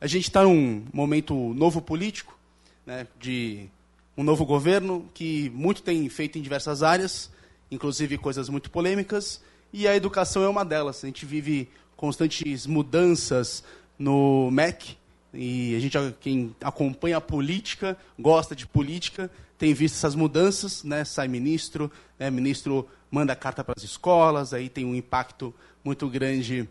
A gente está num momento novo político, né, de um novo governo que muito tem feito em diversas áreas, inclusive coisas muito polêmicas, e a educação é uma delas. A gente vive constantes mudanças no MEC, e a gente, quem acompanha a política, gosta de política, tem visto essas mudanças, né? sai ministro, né? ministro manda carta para as escolas, aí tem um impacto muito grande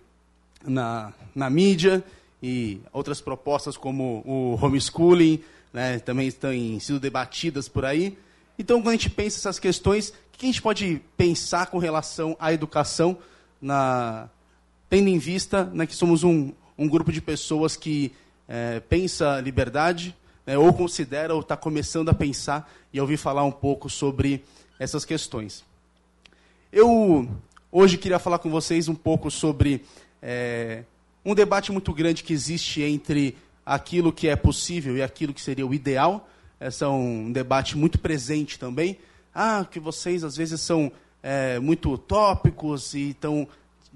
na, na mídia, e outras propostas como o homeschooling né? também estão sendo debatidas por aí. Então, quando a gente pensa essas questões, o que a gente pode pensar com relação à educação, na, tendo em vista né, que somos um, um grupo de pessoas que é, pensa liberdade, né, ou considera ou está começando a pensar e ouvir falar um pouco sobre essas questões. Eu hoje queria falar com vocês um pouco sobre é, um debate muito grande que existe entre aquilo que é possível e aquilo que seria o ideal. Esse é um debate muito presente também. Ah, que vocês às vezes são é, muito utópicos e estão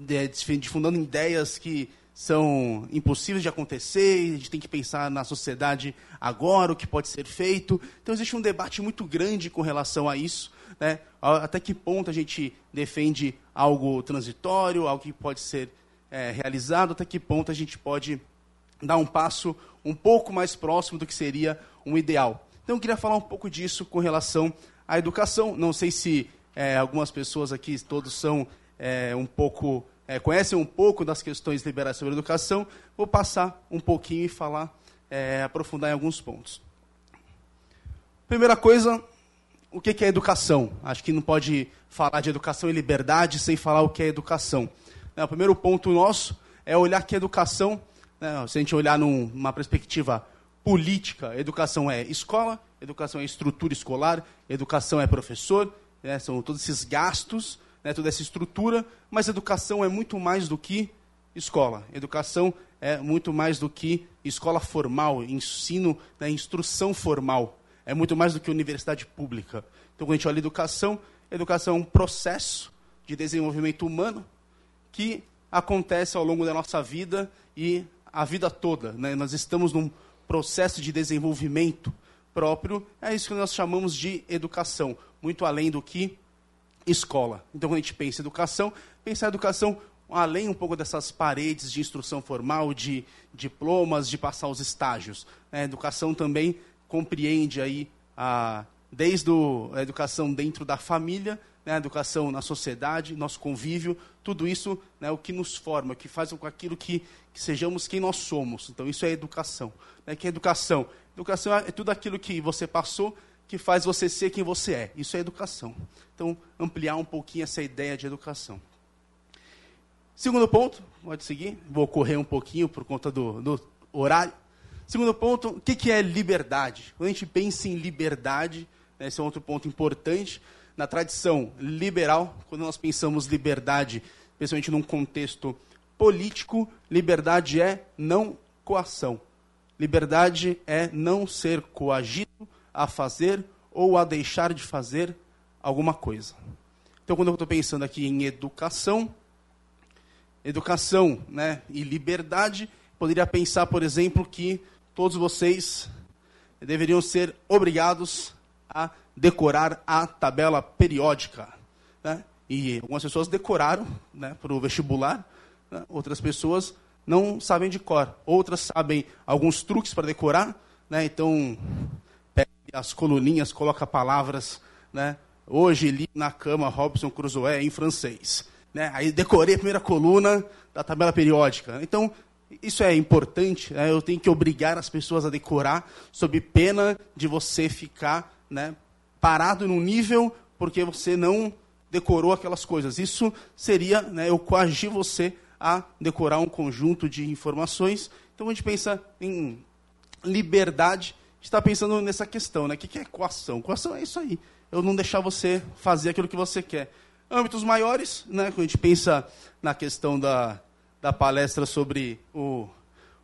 é, difundando ideias que são impossíveis de acontecer, a gente tem que pensar na sociedade agora, o que pode ser feito. Então, existe um debate muito grande com relação a isso. Né? Até que ponto a gente defende algo transitório, algo que pode ser é, realizado, até que ponto a gente pode dar um passo um pouco mais próximo do que seria um ideal. Então, eu queria falar um pouco disso com relação à educação. Não sei se é, algumas pessoas aqui, todos são é, um pouco, é, conhecem um pouco das questões liberais sobre educação. Vou passar um pouquinho e falar, é, aprofundar em alguns pontos. Primeira coisa, o que é educação? Acho que não pode falar de educação e liberdade sem falar o que é educação. É, o primeiro ponto nosso é olhar que educação, né, se a gente olhar numa perspectiva política. Educação é escola, educação é estrutura escolar, educação é professor, né, são todos esses gastos, né, toda essa estrutura, mas educação é muito mais do que escola. Educação é muito mais do que escola formal, ensino, né, instrução formal. É muito mais do que universidade pública. Então, quando a gente olha educação, educação é um processo de desenvolvimento humano que acontece ao longo da nossa vida e a vida toda. Né? Nós estamos num processo de desenvolvimento próprio, é isso que nós chamamos de educação, muito além do que escola. Então, quando a gente pensa em educação, pensar em educação além um pouco dessas paredes de instrução formal, de diplomas, de passar os estágios. A educação também compreende aí a, desde a educação dentro da família, né, a educação na sociedade, nosso convívio, tudo isso né, o que nos forma, que faz com aquilo que, que sejamos quem nós somos. Então, isso é educação. Né? Que é educação? Educação é tudo aquilo que você passou que faz você ser quem você é. Isso é educação. Então, ampliar um pouquinho essa ideia de educação. Segundo ponto, pode seguir, vou correr um pouquinho por conta do, do horário. Segundo ponto, o que, que é liberdade? Quando a gente pensa em liberdade, esse é outro ponto importante, na tradição liberal, quando nós pensamos liberdade, principalmente num contexto político, liberdade é não coação. Liberdade é não ser coagido a fazer ou a deixar de fazer alguma coisa. Então, quando eu estou pensando aqui em educação, educação né, e liberdade, poderia pensar, por exemplo, que todos vocês deveriam ser obrigados a decorar a tabela periódica. Né? E algumas pessoas decoraram né, para o vestibular, né? outras pessoas não sabem de cor, outras sabem alguns truques para decorar, né? então as coluninhas, coloca palavras, né? Hoje li na cama Robson Crusoe em francês. Né? Aí decorei a primeira coluna da tabela periódica. Então, isso é importante, né? eu tenho que obrigar as pessoas a decorar, sob pena de você ficar né, parado num nível porque você não decorou aquelas coisas. Isso seria né, eu coagir você a decorar um conjunto de informações. Então, a gente pensa em liberdade está pensando nessa questão, né? O que é coação? Coação é isso aí. Eu não deixar você fazer aquilo que você quer. Âmbitos maiores, né? Quando a gente pensa na questão da, da palestra sobre o,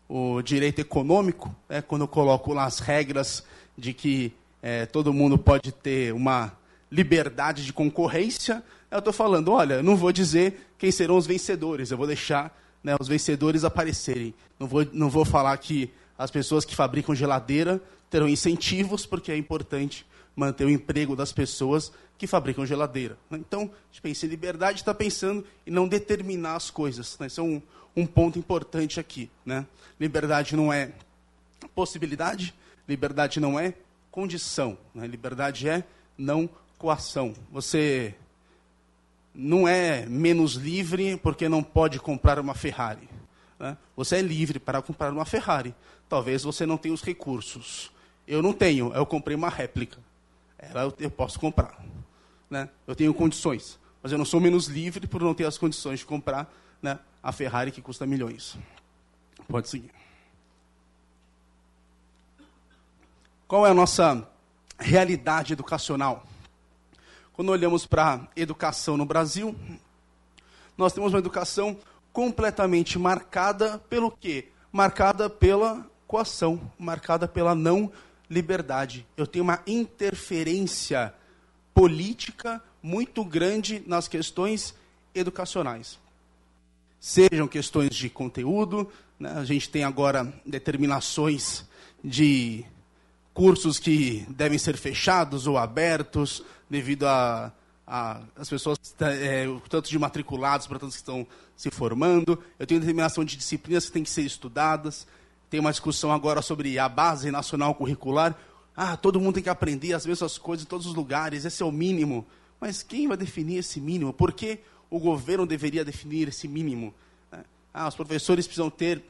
o direito econômico, né? quando eu coloco lá as regras de que é, todo mundo pode ter uma liberdade de concorrência, eu estou falando, olha, não vou dizer quem serão os vencedores, eu vou deixar né, os vencedores aparecerem. Não vou, não vou falar que as pessoas que fabricam geladeira terão incentivos, porque é importante manter o emprego das pessoas que fabricam geladeira. Então, a gente pensa em liberdade, está pensando em não determinar as coisas. Né? Isso é um, um ponto importante aqui. Né? Liberdade não é possibilidade, liberdade não é condição. Né? Liberdade é não coação. Você não é menos livre porque não pode comprar uma Ferrari. Né? Você é livre para comprar uma Ferrari. Talvez você não tenha os recursos. Eu não tenho, eu comprei uma réplica. Ela eu posso comprar. Né? Eu tenho condições. Mas eu não sou menos livre por não ter as condições de comprar né, a Ferrari que custa milhões. Pode seguir. Qual é a nossa realidade educacional? Quando olhamos para a educação no Brasil, nós temos uma educação completamente marcada pelo quê? Marcada pela coação, marcada pela não liberdade. Eu tenho uma interferência política muito grande nas questões educacionais. Sejam questões de conteúdo, né? a gente tem agora determinações de cursos que devem ser fechados ou abertos devido a, a as pessoas, é, tanto de matriculados para tantos que estão se formando. Eu tenho determinação de disciplinas que têm que ser estudadas. Tem uma discussão agora sobre a base nacional curricular. Ah, todo mundo tem que aprender as mesmas coisas em todos os lugares, esse é o mínimo. Mas quem vai definir esse mínimo? Por que o governo deveria definir esse mínimo? Ah, os professores precisam ter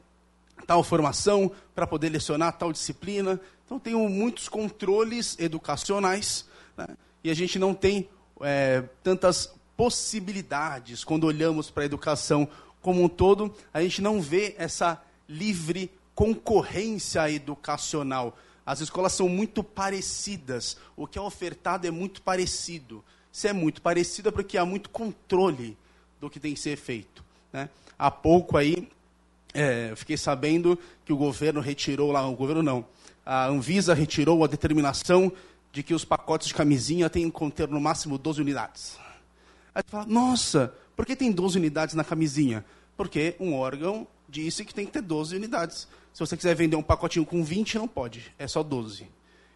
tal formação para poder lecionar tal disciplina. Então, tem muitos controles educacionais né? e a gente não tem é, tantas possibilidades quando olhamos para a educação como um todo. A gente não vê essa livre concorrência educacional. As escolas são muito parecidas, o que é ofertado é muito parecido. Se é muito parecido é porque há muito controle do que tem que ser feito. Né? Há pouco aí, é, fiquei sabendo que o governo retirou lá, o governo não, a Anvisa retirou a determinação de que os pacotes de camisinha têm que conter no máximo 12 unidades. Aí você fala, nossa, por que tem 12 unidades na camisinha? Porque um órgão disse que tem que ter 12 unidades. Se você quiser vender um pacotinho com 20, não pode, é só 12.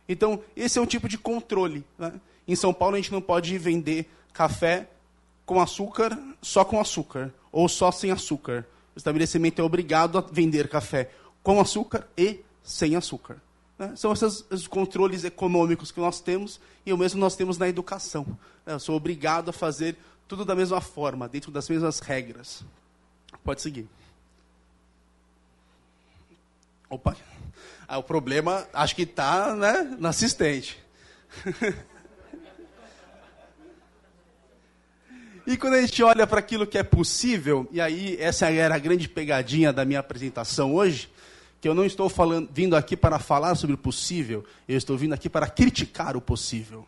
Então, esse é um tipo de controle. Né? Em São Paulo, a gente não pode vender café com açúcar, só com açúcar, ou só sem açúcar. O estabelecimento é obrigado a vender café com açúcar e sem açúcar. Né? São esses, esses, controles econômicos que nós temos e o mesmo nós temos na educação. Né? Eu sou obrigado a fazer tudo da mesma forma, dentro das mesmas regras. Pode seguir. Opa. Ah, o problema, acho que está né, na assistente. e quando a gente olha para aquilo que é possível, e aí essa era a grande pegadinha da minha apresentação hoje, que eu não estou falando, vindo aqui para falar sobre o possível, eu estou vindo aqui para criticar o possível.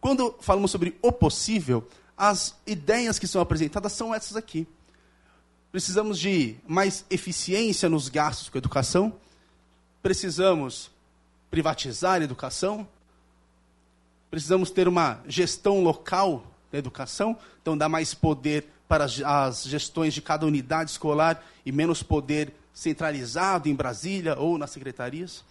Quando falamos sobre o possível, as ideias que são apresentadas são essas aqui. Precisamos de mais eficiência nos gastos com a educação, precisamos privatizar a educação, precisamos ter uma gestão local da educação, então dar mais poder para as gestões de cada unidade escolar e menos poder centralizado em Brasília ou nas secretarias.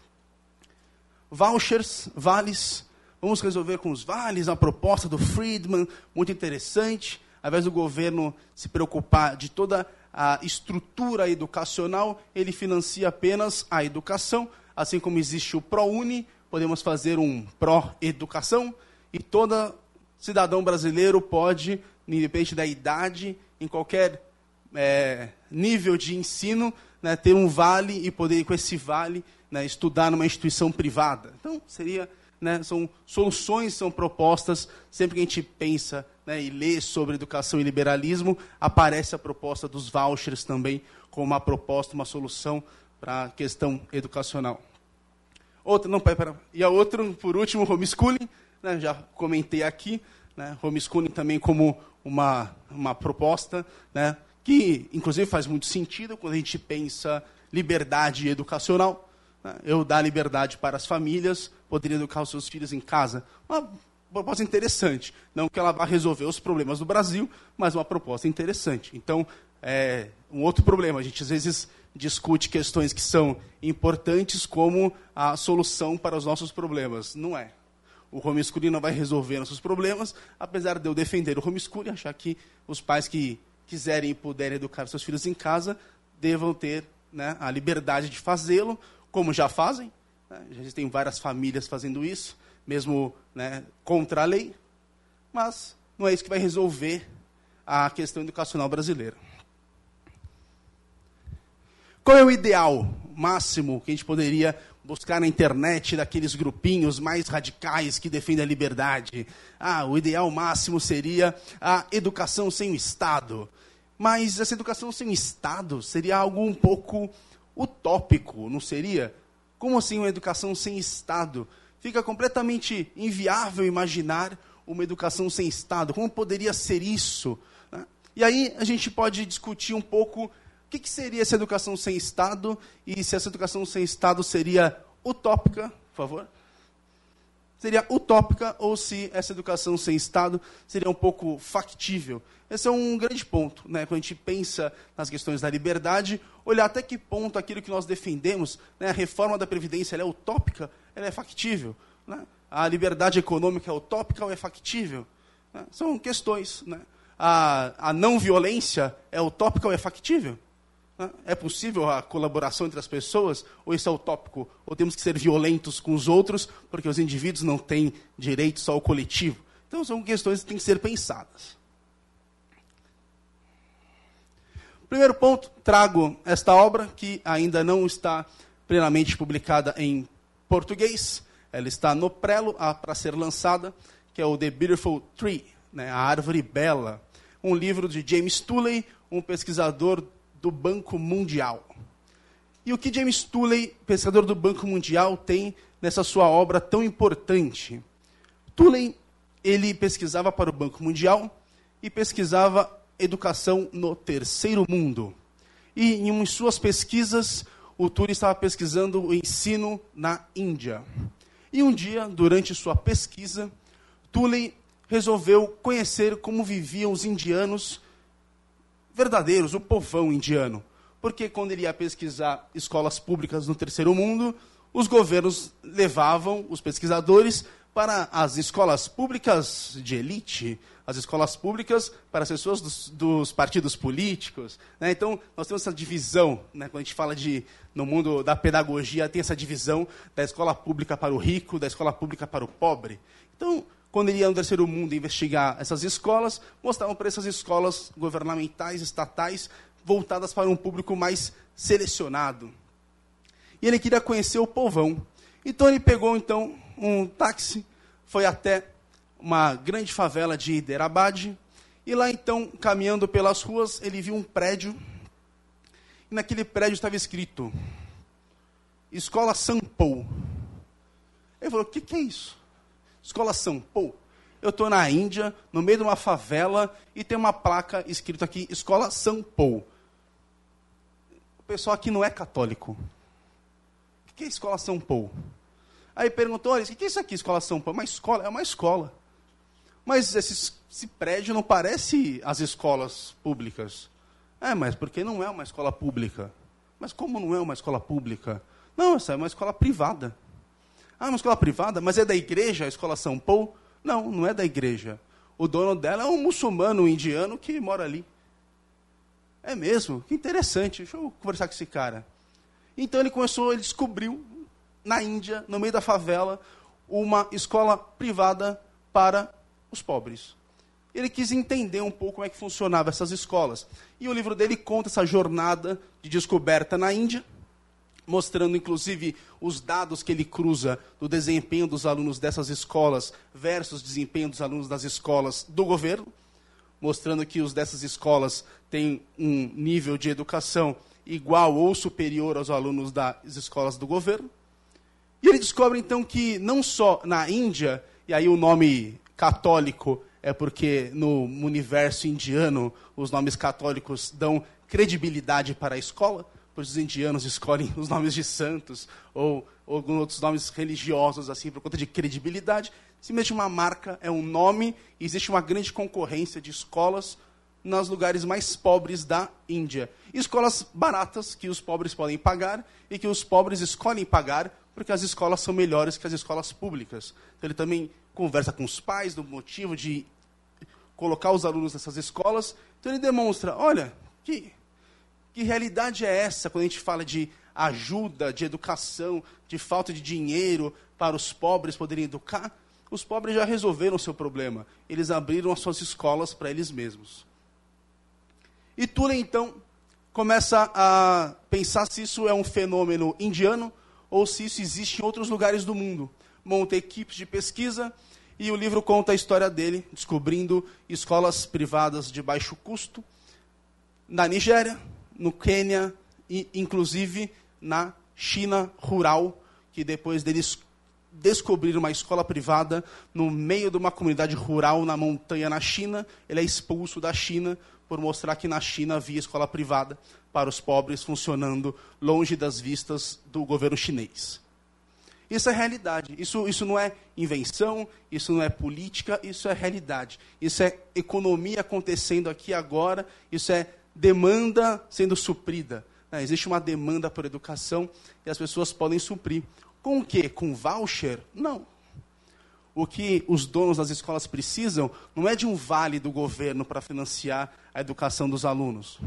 Vouchers, vales, vamos resolver com os vales, a proposta do Friedman, muito interessante, ao invés do governo se preocupar de toda a estrutura educacional, ele financia apenas a educação, assim como existe o ProUni, podemos fazer um pró-educação, e todo cidadão brasileiro pode, independente da idade, em qualquer é, nível de ensino, né, ter um vale e poder, com esse vale, né, estudar numa instituição privada. Então, seria, né, são soluções, são propostas, sempre que a gente pensa né, e lê sobre educação e liberalismo, aparece a proposta dos vouchers também como uma proposta, uma solução para a questão educacional. Outra, não, pera, e a outra, por último, homeschooling, né, já comentei aqui, né, homeschooling também como uma, uma proposta, né, que inclusive faz muito sentido quando a gente pensa liberdade educacional. Né, eu dar liberdade para as famílias, poder educar os seus filhos em casa. Uma proposta interessante. Não que ela vá resolver os problemas do Brasil, mas uma proposta interessante. Então, é um outro problema. A gente às vezes discute questões que são importantes como a solução para os nossos problemas. Não é. O homeschooling não vai resolver nossos problemas, apesar de eu defender o homeschooling, achar que os pais que quiserem e puderem educar seus filhos em casa devam ter né, a liberdade de fazê-lo, como já fazem. Né? Já existem várias famílias fazendo isso, mesmo né, contra a lei. Mas não é isso que vai resolver a questão educacional brasileira. Qual é o ideal máximo que a gente poderia buscar na internet daqueles grupinhos mais radicais que defendem a liberdade? Ah, o ideal máximo seria a educação sem o Estado. Mas essa educação sem Estado seria algo um pouco utópico, não seria? Como assim uma educação sem Estado? Fica completamente inviável imaginar uma educação sem Estado. Como poderia ser isso? Né? E aí a gente pode discutir um pouco o que, que seria essa educação sem Estado e se essa educação sem Estado seria utópica, por favor? Seria utópica ou se essa educação sem Estado seria um pouco factível? Esse é um grande ponto, né? quando a gente pensa nas questões da liberdade, olhar até que ponto aquilo que nós defendemos, né? a reforma da Previdência é utópica, ela é factível. Né? A liberdade econômica é utópica ou é factível? Né? São questões. Né? A, a não violência é utópica ou é factível? É possível a colaboração entre as pessoas? Ou isso é utópico? Ou temos que ser violentos com os outros, porque os indivíduos não têm direitos ao coletivo? Então, são questões que têm que ser pensadas. Primeiro ponto, trago esta obra, que ainda não está plenamente publicada em português. Ela está no prelo para ser lançada, que é o The Beautiful Tree, né, a Árvore Bela. Um livro de James Tooley, um pesquisador do Banco Mundial. E o que James Tooley, pesquisador do Banco Mundial, tem nessa sua obra tão importante? Tooley, ele pesquisava para o Banco Mundial e pesquisava educação no terceiro mundo. E em suas pesquisas, o Tooley estava pesquisando o ensino na Índia. E um dia, durante sua pesquisa, Tooley resolveu conhecer como viviam os indianos verdadeiros, o povão indiano. Porque quando ele ia pesquisar escolas públicas no terceiro mundo, os governos levavam os pesquisadores para as escolas públicas de elite, as escolas públicas para as pessoas dos, dos partidos políticos. Né? Então, nós temos essa divisão, né? quando a gente fala de, no mundo da pedagogia, tem essa divisão da escola pública para o rico, da escola pública para o pobre. Então, quando ele ia no terceiro mundo investigar essas escolas, mostravam para essas escolas governamentais, estatais, voltadas para um público mais selecionado. E ele queria conhecer o povão. Então ele pegou então um táxi, foi até uma grande favela de Hyderabad, e lá então, caminhando pelas ruas, ele viu um prédio, e naquele prédio estava escrito Escola Sampou. Ele falou: "O que, que é isso?" Escola São Paulo. Eu estou na Índia, no meio de uma favela, e tem uma placa escrita aqui, Escola São Paulo. O pessoal aqui não é católico. O que é Escola São Paulo? Aí perguntou, o que é isso aqui, Escola São Paulo? É uma escola, é uma escola. Mas esse, esse prédio não parece as escolas públicas. É, mas porque não é uma escola pública. Mas como não é uma escola pública? Não, essa é uma escola privada. Ah, uma escola privada? Mas é da igreja, a escola São Paulo? Não, não é da igreja. O dono dela é um muçulmano um indiano que mora ali. É mesmo? Que interessante. Deixa eu conversar com esse cara. Então ele começou, ele descobriu na Índia, no meio da favela, uma escola privada para os pobres. Ele quis entender um pouco como é que funcionavam essas escolas. E o livro dele conta essa jornada de descoberta na Índia mostrando inclusive os dados que ele cruza do desempenho dos alunos dessas escolas versus desempenho dos alunos das escolas do governo, mostrando que os dessas escolas têm um nível de educação igual ou superior aos alunos das escolas do governo. E ele descobre então que não só na Índia, e aí o nome católico é porque no universo indiano os nomes católicos dão credibilidade para a escola, pois os indianos escolhem os nomes de santos ou, ou alguns outros nomes religiosos assim por conta de credibilidade. Simplesmente uma marca é um nome e existe uma grande concorrência de escolas nos lugares mais pobres da Índia. Escolas baratas que os pobres podem pagar e que os pobres escolhem pagar porque as escolas são melhores que as escolas públicas. Então, ele também conversa com os pais do motivo de colocar os alunos nessas escolas. Então ele demonstra, olha, que, que realidade é essa quando a gente fala de ajuda, de educação, de falta de dinheiro para os pobres poderem educar? Os pobres já resolveram o seu problema. Eles abriram as suas escolas para eles mesmos. E Tula, então, começa a pensar se isso é um fenômeno indiano ou se isso existe em outros lugares do mundo. Monta equipes de pesquisa e o livro conta a história dele, descobrindo escolas privadas de baixo custo na Nigéria, no Quênia e, inclusive, na China rural, que depois deles descobrir uma escola privada no meio de uma comunidade rural na montanha na China, ele é expulso da China por mostrar que na China havia escola privada para os pobres funcionando longe das vistas do governo chinês. Isso é realidade. Isso, isso não é invenção, isso não é política, isso é realidade. Isso é economia acontecendo aqui agora, isso é demanda sendo suprida. É, existe uma demanda por educação e as pessoas podem suprir. Com o quê? Com voucher? Não. O que os donos das escolas precisam não é de um vale do governo para financiar a educação dos alunos.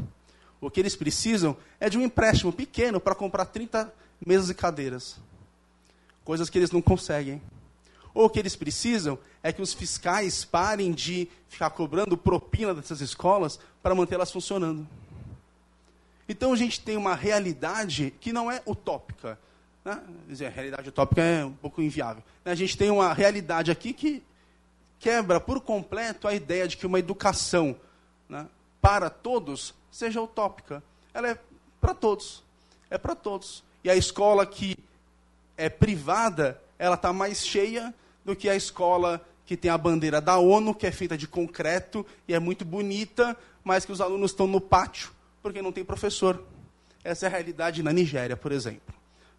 O que eles precisam é de um empréstimo pequeno para comprar 30 mesas e cadeiras coisas que eles não conseguem. Ou o que eles precisam é que os fiscais parem de ficar cobrando propina dessas escolas para mantê-las funcionando. Então a gente tem uma realidade que não é utópica. Né? Dizer, a realidade utópica é um pouco inviável. A gente tem uma realidade aqui que quebra por completo a ideia de que uma educação né, para todos seja utópica. Ela é para todos. É para todos. E a escola que é, privada, ela está mais cheia do que a escola que tem a bandeira da ONU, que é feita de concreto e é muito bonita, mas que os alunos estão no pátio porque não tem professor. Essa é a realidade na Nigéria, por exemplo.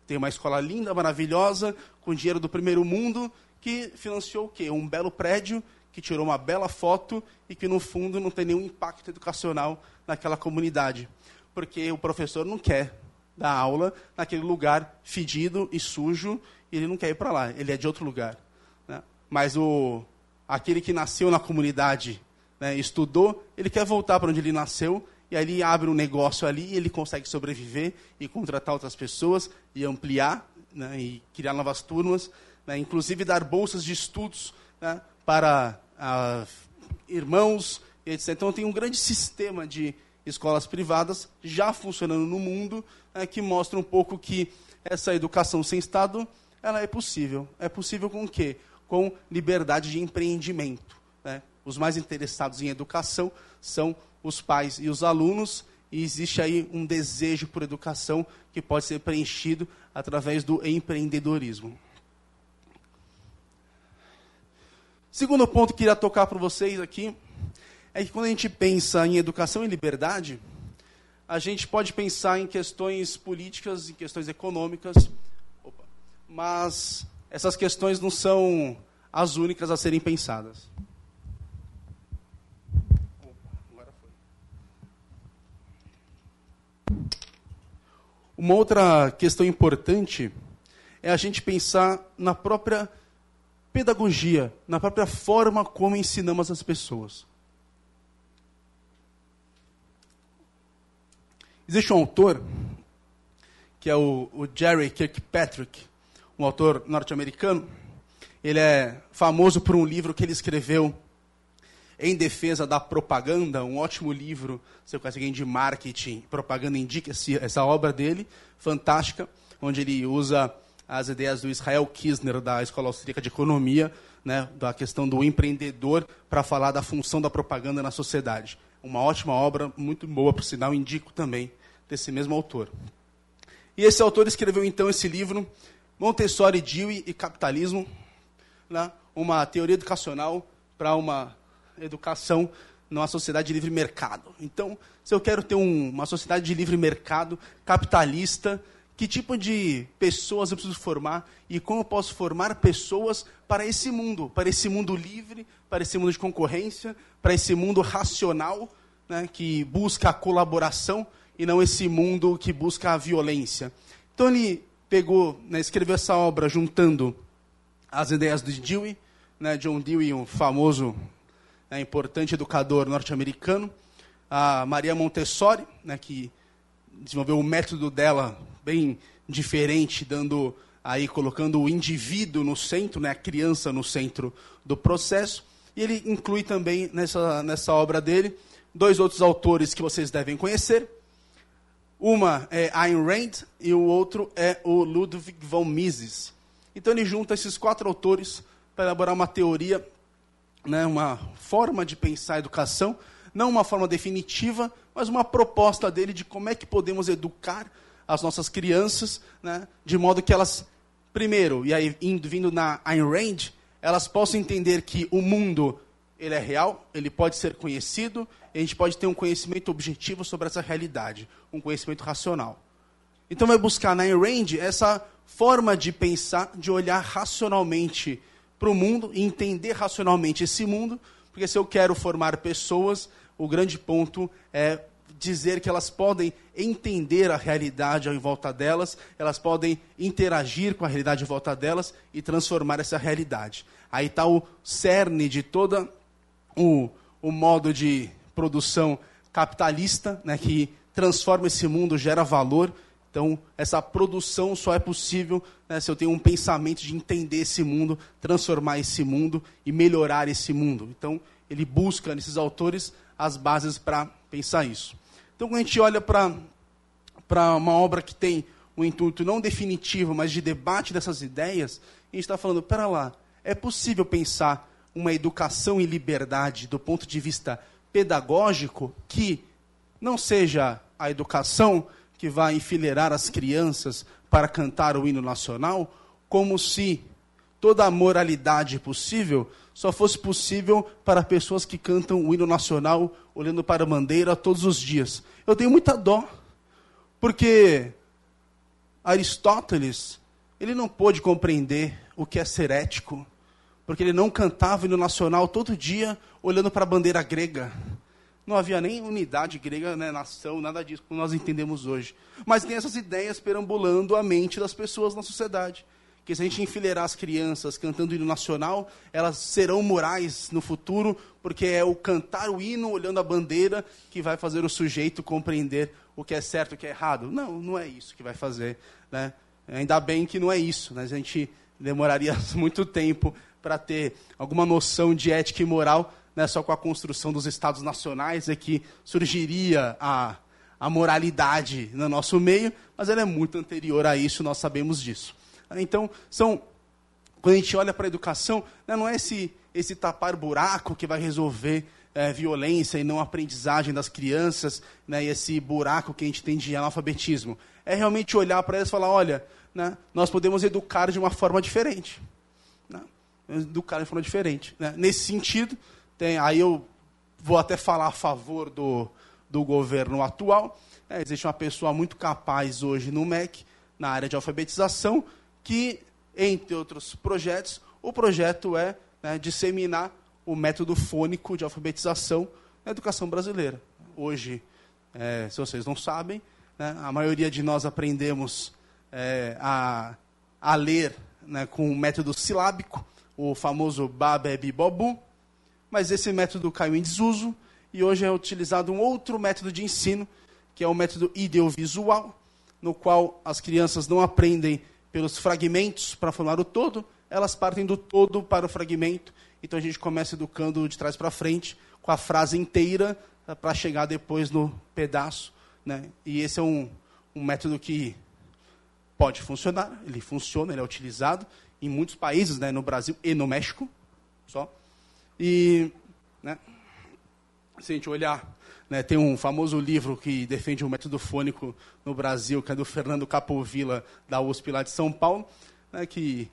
Tem uma escola linda, maravilhosa, com dinheiro do primeiro mundo, que financiou o quê? Um belo prédio, que tirou uma bela foto e que, no fundo, não tem nenhum impacto educacional naquela comunidade. Porque o professor não quer da aula naquele lugar fedido e sujo, e ele não quer ir para lá, ele é de outro lugar. Né? Mas o, aquele que nasceu na comunidade, né, estudou, ele quer voltar para onde ele nasceu, e aí ele abre um negócio ali, e ele consegue sobreviver e contratar outras pessoas, e ampliar, né, e criar novas turmas, né, inclusive dar bolsas de estudos né, para ah, irmãos, etc. Então tem um grande sistema de escolas privadas já funcionando no mundo, é, que mostra um pouco que essa educação sem Estado ela é possível. É possível com o quê? Com liberdade de empreendimento. Né? Os mais interessados em educação são os pais e os alunos, e existe aí um desejo por educação que pode ser preenchido através do empreendedorismo. Segundo ponto que queria tocar para vocês aqui é que quando a gente pensa em educação e liberdade, a gente pode pensar em questões políticas, em questões econômicas, opa, mas essas questões não são as únicas a serem pensadas. Uma outra questão importante é a gente pensar na própria pedagogia, na própria forma como ensinamos as pessoas. Existe um autor, que é o, o Jerry Kirkpatrick, um autor norte-americano. Ele é famoso por um livro que ele escreveu em defesa da propaganda, um ótimo livro. Você conhece alguém de marketing, propaganda, indica essa obra dele, fantástica, onde ele usa as ideias do Israel Kisner, da Escola Austríaca de Economia, né, da questão do empreendedor, para falar da função da propaganda na sociedade. Uma ótima obra, muito boa, por sinal, indico também, desse mesmo autor. E esse autor escreveu então esse livro, Montessori, Dewey e Capitalismo, né? uma teoria educacional para uma educação numa sociedade de livre mercado. Então, se eu quero ter um, uma sociedade de livre mercado, capitalista, que tipo de pessoas eu preciso formar e como eu posso formar pessoas para esse mundo, para esse mundo livre, para esse mundo de concorrência, para esse mundo racional, né, que busca a colaboração e não esse mundo que busca a violência. Então ele pegou, né, escreveu essa obra juntando as ideias de Dewey, né, John Dewey, um famoso, né, importante educador norte-americano, a Maria Montessori, né, que desenvolveu o método dela bem diferente, dando aí colocando o indivíduo no centro, né, a criança no centro do processo. E ele inclui também nessa, nessa obra dele dois outros autores que vocês devem conhecer. Uma é Ayn Rand e o outro é o Ludwig von Mises. Então ele junta esses quatro autores para elaborar uma teoria, né, uma forma de pensar a educação, não uma forma definitiva, mas uma proposta dele de como é que podemos educar as nossas crianças, né, de modo que elas primeiro, e aí indo, vindo na Ayn Rand, elas possam entender que o mundo ele é real, ele pode ser conhecido, e a gente pode ter um conhecimento objetivo sobre essa realidade, um conhecimento racional. Então vai buscar na Ayn Rand essa forma de pensar, de olhar racionalmente para o mundo e entender racionalmente esse mundo, porque se eu quero formar pessoas, o grande ponto é dizer que elas podem entender a realidade em volta delas, elas podem interagir com a realidade em volta delas e transformar essa realidade. Aí está o cerne de todo o, o modo de produção capitalista, né, que transforma esse mundo, gera valor. Então, essa produção só é possível né, se eu tenho um pensamento de entender esse mundo, transformar esse mundo e melhorar esse mundo. Então, ele busca nesses autores as bases para pensar isso. Então, quando a gente olha para uma obra que tem um intuito não definitivo, mas de debate dessas ideias, a gente está falando, pera lá, é possível pensar uma educação e liberdade do ponto de vista pedagógico que não seja a educação que vai enfileirar as crianças para cantar o hino nacional, como se toda a moralidade possível só fosse possível para pessoas que cantam o hino nacional olhando para a bandeira todos os dias. Eu tenho muita dó, porque Aristóteles, ele não pôde compreender o que é ser ético, porque ele não cantava o hino nacional todo dia olhando para a bandeira grega. Não havia nem unidade grega, né, nação, nada disso, como nós entendemos hoje. Mas tem essas ideias perambulando a mente das pessoas na sociedade que se a gente enfileirar as crianças cantando o hino nacional, elas serão morais no futuro, porque é o cantar o hino olhando a bandeira que vai fazer o sujeito compreender o que é certo e o que é errado. Não, não é isso que vai fazer. Né? Ainda bem que não é isso. Né? A gente demoraria muito tempo para ter alguma noção de ética e moral, né? só com a construção dos estados nacionais é que surgiria a, a moralidade no nosso meio, mas ela é muito anterior a isso, nós sabemos disso. Então, são quando a gente olha para a educação, né, não é esse, esse tapar buraco que vai resolver é, violência e não aprendizagem das crianças, né, e esse buraco que a gente tem de analfabetismo. É realmente olhar para elas e falar, olha, né, nós podemos educar de uma forma diferente. Né, educar de forma diferente. Né. Nesse sentido, tem, aí eu vou até falar a favor do, do governo atual. É, existe uma pessoa muito capaz hoje no MEC, na área de alfabetização, que, entre outros projetos, o projeto é né, disseminar o método fônico de alfabetização na educação brasileira. Hoje, é, se vocês não sabem, né, a maioria de nós aprendemos é, a, a ler né, com o método silábico, o famoso Babebi Bobu, mas esse método caiu em desuso e hoje é utilizado um outro método de ensino, que é o método ideovisual, no qual as crianças não aprendem pelos fragmentos para formar o todo, elas partem do todo para o fragmento. Então a gente começa educando de trás para frente, com a frase inteira, eh, para chegar depois no pedaço. Né? E esse é um, um método que pode funcionar, ele funciona, ele é utilizado em muitos países, né? no Brasil e no México, só. E, né? se a gente olhar né, tem um famoso livro que defende o método fônico no Brasil, que é do Fernando Capovilla, da USP lá de São Paulo, né, que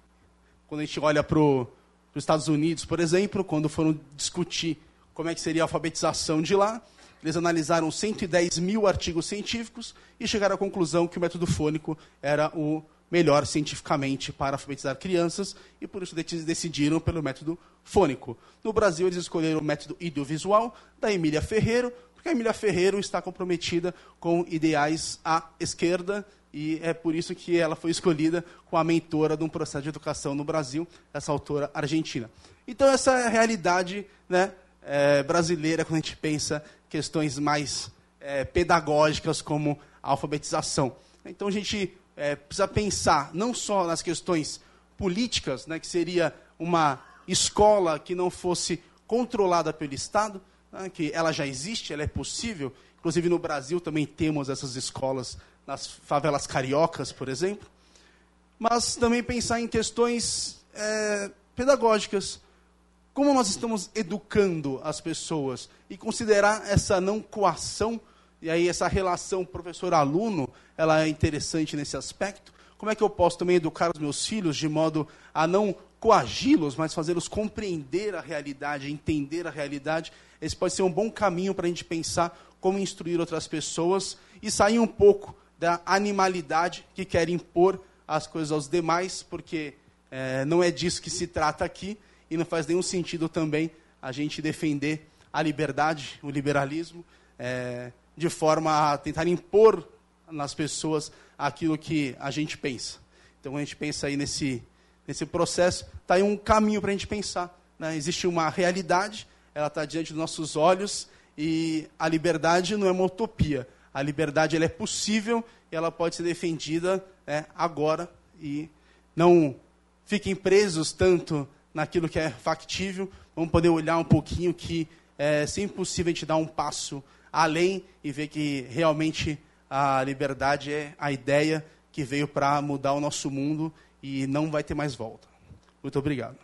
quando a gente olha para os Estados Unidos, por exemplo, quando foram discutir como é que seria a alfabetização de lá, eles analisaram 110 mil artigos científicos e chegaram à conclusão que o método fônico era o melhor cientificamente para alfabetizar crianças e por isso decidiram pelo método fônico. No Brasil, eles escolheram o método audiovisual da Emília Ferreiro, Porque a Emília Ferreiro está comprometida com ideais à esquerda e é por isso que ela foi escolhida como a mentora de um processo de educação no Brasil, essa autora argentina. Então, essa é a realidade né, é, brasileira quando a gente pensa questões mais é, pedagógicas como a alfabetização. Então, a gente é, precisa pensar não só nas questões políticas, né, que seria uma escola que não fosse controlada pelo Estado, que ela já existe, ela é possível. Inclusive no Brasil também temos essas escolas nas favelas cariocas, por exemplo. Mas também pensar em questões é, pedagógicas. Como nós estamos educando as pessoas e considerar essa não coação, e aí essa relação professor-aluno, ela é interessante nesse aspecto. Como é que eu posso também educar os meus filhos de modo a não coagi-los, mas fazê-los compreender a realidade, entender a realidade. Esse pode ser um bom caminho para a gente pensar como instruir outras pessoas e sair um pouco da animalidade que quer impor as coisas aos demais, porque é, não é disso que se trata aqui e não faz nenhum sentido também a gente defender a liberdade, o liberalismo, é, de forma a tentar impor nas pessoas aquilo que a gente pensa. Então a gente pensa aí nesse nesse processo, está aí um caminho para a gente pensar. Né? Existe uma realidade, ela está diante dos nossos olhos, e a liberdade não é uma utopia. A liberdade ela é possível e ela pode ser defendida é, agora. E não fiquem presos tanto naquilo que é factível, vamos poder olhar um pouquinho que é sempre possível a gente dar um passo além e ver que realmente a liberdade é a ideia que veio para mudar o nosso mundo e não vai ter mais volta. Muito obrigado.